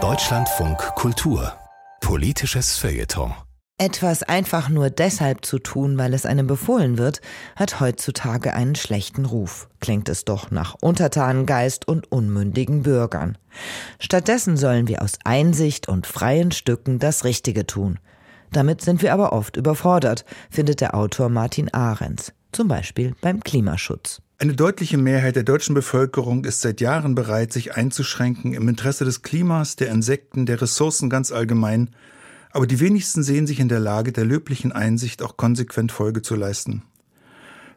Deutschlandfunk Kultur Politisches Feuilleton etwas einfach nur deshalb zu tun, weil es einem befohlen wird, hat heutzutage einen schlechten Ruf. Klingt es doch nach Untertanengeist und unmündigen Bürgern. Stattdessen sollen wir aus Einsicht und freien Stücken das Richtige tun. Damit sind wir aber oft überfordert, findet der Autor Martin Ahrens, zum Beispiel beim Klimaschutz. Eine deutliche Mehrheit der deutschen Bevölkerung ist seit Jahren bereit, sich einzuschränken im Interesse des Klimas, der Insekten, der Ressourcen ganz allgemein aber die wenigsten sehen sich in der Lage, der löblichen Einsicht auch konsequent Folge zu leisten.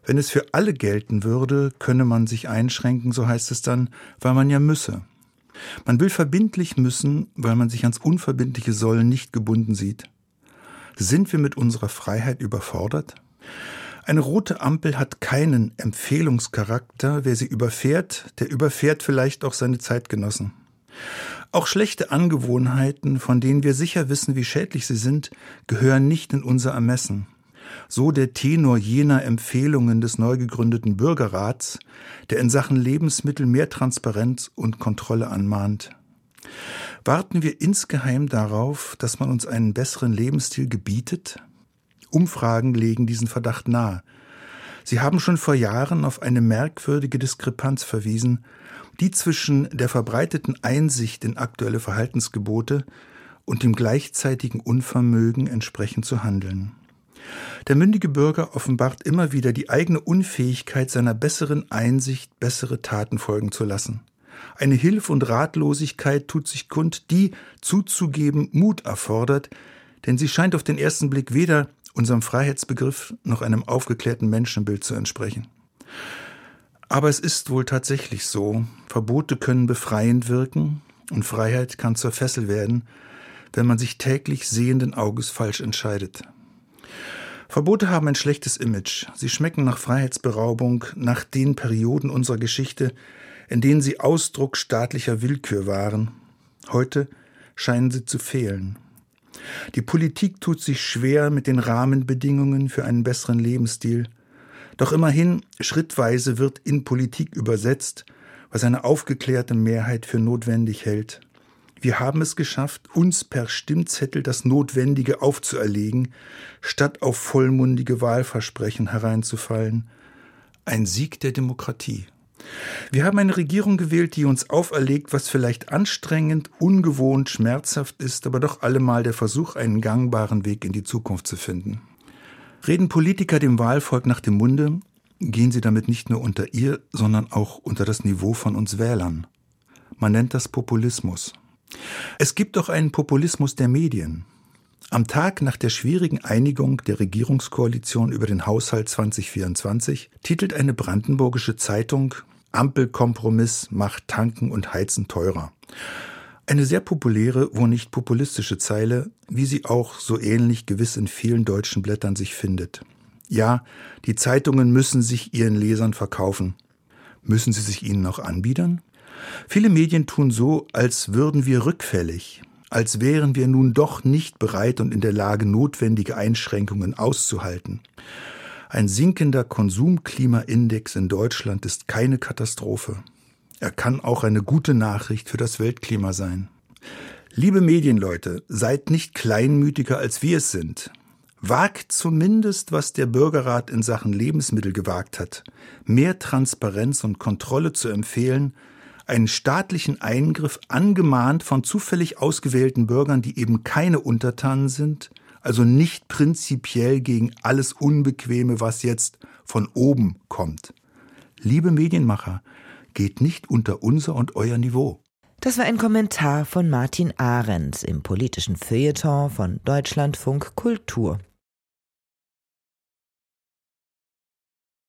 Wenn es für alle gelten würde, könne man sich einschränken, so heißt es dann, weil man ja müsse. Man will verbindlich müssen, weil man sich ans unverbindliche Sollen nicht gebunden sieht. Sind wir mit unserer Freiheit überfordert? Eine rote Ampel hat keinen Empfehlungscharakter. Wer sie überfährt, der überfährt vielleicht auch seine Zeitgenossen. Auch schlechte Angewohnheiten, von denen wir sicher wissen, wie schädlich sie sind, gehören nicht in unser Ermessen. So der Tenor jener Empfehlungen des neu gegründeten Bürgerrats, der in Sachen Lebensmittel mehr Transparenz und Kontrolle anmahnt. Warten wir insgeheim darauf, dass man uns einen besseren Lebensstil gebietet? Umfragen legen diesen Verdacht nahe. Sie haben schon vor Jahren auf eine merkwürdige Diskrepanz verwiesen, die zwischen der verbreiteten Einsicht in aktuelle Verhaltensgebote und dem gleichzeitigen Unvermögen entsprechend zu handeln. Der mündige Bürger offenbart immer wieder die eigene Unfähigkeit seiner besseren Einsicht, bessere Taten folgen zu lassen. Eine Hilf- und Ratlosigkeit tut sich kund, die, zuzugeben, Mut erfordert, denn sie scheint auf den ersten Blick weder unserem Freiheitsbegriff noch einem aufgeklärten Menschenbild zu entsprechen. Aber es ist wohl tatsächlich so, Verbote können befreiend wirken und Freiheit kann zur Fessel werden, wenn man sich täglich sehenden Auges falsch entscheidet. Verbote haben ein schlechtes Image. Sie schmecken nach Freiheitsberaubung, nach den Perioden unserer Geschichte, in denen sie Ausdruck staatlicher Willkür waren. Heute scheinen sie zu fehlen. Die Politik tut sich schwer mit den Rahmenbedingungen für einen besseren Lebensstil – doch immerhin, schrittweise wird in Politik übersetzt, was eine aufgeklärte Mehrheit für notwendig hält. Wir haben es geschafft, uns per Stimmzettel das Notwendige aufzuerlegen, statt auf vollmundige Wahlversprechen hereinzufallen. Ein Sieg der Demokratie. Wir haben eine Regierung gewählt, die uns auferlegt, was vielleicht anstrengend, ungewohnt, schmerzhaft ist, aber doch allemal der Versuch, einen gangbaren Weg in die Zukunft zu finden. Reden Politiker dem Wahlvolk nach dem Munde, gehen sie damit nicht nur unter ihr, sondern auch unter das Niveau von uns Wählern. Man nennt das Populismus. Es gibt auch einen Populismus der Medien. Am Tag nach der schwierigen Einigung der Regierungskoalition über den Haushalt 2024 titelt eine brandenburgische Zeitung Ampelkompromiss macht Tanken und Heizen teurer. Eine sehr populäre, wo nicht populistische Zeile, wie sie auch so ähnlich gewiss in vielen deutschen Blättern sich findet. Ja, die Zeitungen müssen sich ihren Lesern verkaufen. Müssen sie sich ihnen auch anbiedern? Viele Medien tun so, als würden wir rückfällig, als wären wir nun doch nicht bereit und in der Lage, notwendige Einschränkungen auszuhalten. Ein sinkender Konsumklimaindex in Deutschland ist keine Katastrophe. Er kann auch eine gute Nachricht für das Weltklima sein. Liebe Medienleute, seid nicht kleinmütiger, als wir es sind. Wagt zumindest, was der Bürgerrat in Sachen Lebensmittel gewagt hat, mehr Transparenz und Kontrolle zu empfehlen, einen staatlichen Eingriff angemahnt von zufällig ausgewählten Bürgern, die eben keine Untertanen sind, also nicht prinzipiell gegen alles Unbequeme, was jetzt von oben kommt. Liebe Medienmacher, geht nicht unter unser und euer Niveau. Das war ein Kommentar von Martin Ahrens im politischen Feuilleton von Deutschlandfunk Kultur.